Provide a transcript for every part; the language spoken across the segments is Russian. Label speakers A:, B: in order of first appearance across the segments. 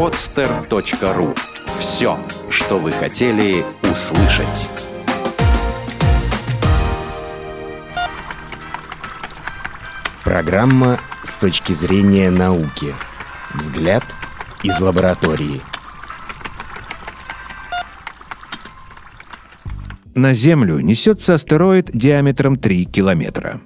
A: podster.ru. Все, что вы хотели услышать.
B: Программа с точки зрения науки. Взгляд из лаборатории.
C: На Землю несется астероид диаметром 3 километра.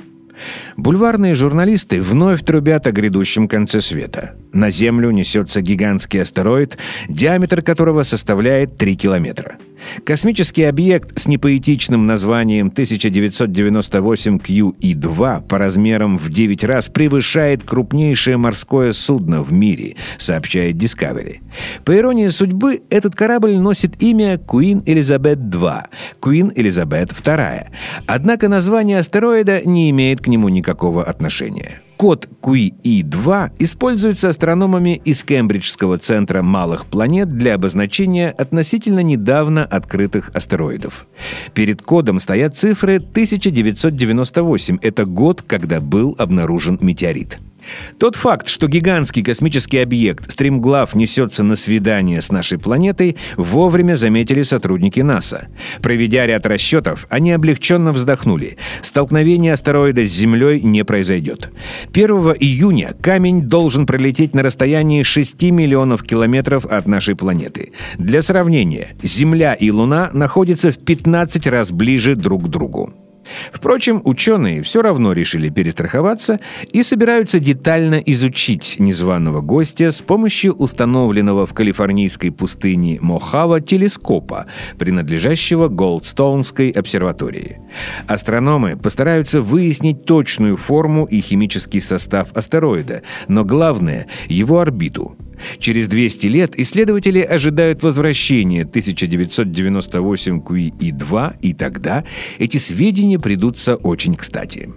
C: Бульварные журналисты вновь трубят о грядущем конце света. На Землю несется гигантский астероид, диаметр которого составляет 3 километра. Космический объект с непоэтичным названием 1998 QE-2 по размерам в 9 раз превышает крупнейшее морское судно в мире, сообщает Discovery. По иронии судьбы, этот корабль носит имя Queen Elizabeth II, Queen Elizabeth II. Однако название астероида не имеет к нему никакого отношения. Код QE2 используется астрономами из Кембриджского центра малых планет для обозначения относительно недавно открытых астероидов. Перед кодом стоят цифры 1998. Это год, когда был обнаружен метеорит. Тот факт, что гигантский космический объект стримглав несется на свидание с нашей планетой, вовремя заметили сотрудники НАСА. Проведя ряд расчетов, они облегченно вздохнули. Столкновение астероида с Землей не произойдет. 1 июня камень должен пролететь на расстоянии 6 миллионов километров от нашей планеты. Для сравнения, Земля и Луна находятся в 15 раз ближе друг к другу. Впрочем, ученые все равно решили перестраховаться и собираются детально изучить незваного гостя с помощью установленного в калифорнийской пустыне Мохава телескопа, принадлежащего Голдстоунской обсерватории. Астрономы постараются выяснить точную форму и химический состав астероида, но главное — его орбиту. Через 200 лет исследователи ожидают возвращения 1998 QE2, и тогда эти сведения придутся очень кстати.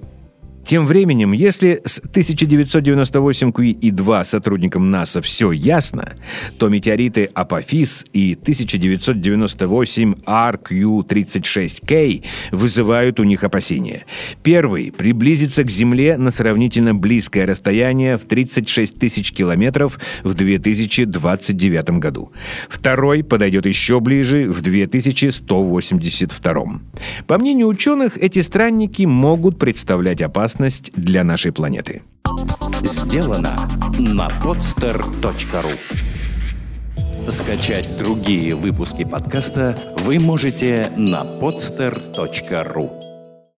C: Тем временем, если с 1998 QE2 сотрудникам НАСА все ясно, то метеориты Апофис и 1998 RQ-36K вызывают у них опасения. Первый приблизится к Земле на сравнительно близкое расстояние в 36 тысяч километров в 2029 году. Второй подойдет еще ближе в 2182. По мнению ученых, эти странники могут представлять опасность опасность для нашей планеты.
A: Сделано на podster.ru Скачать другие выпуски подкаста вы можете на podster.ru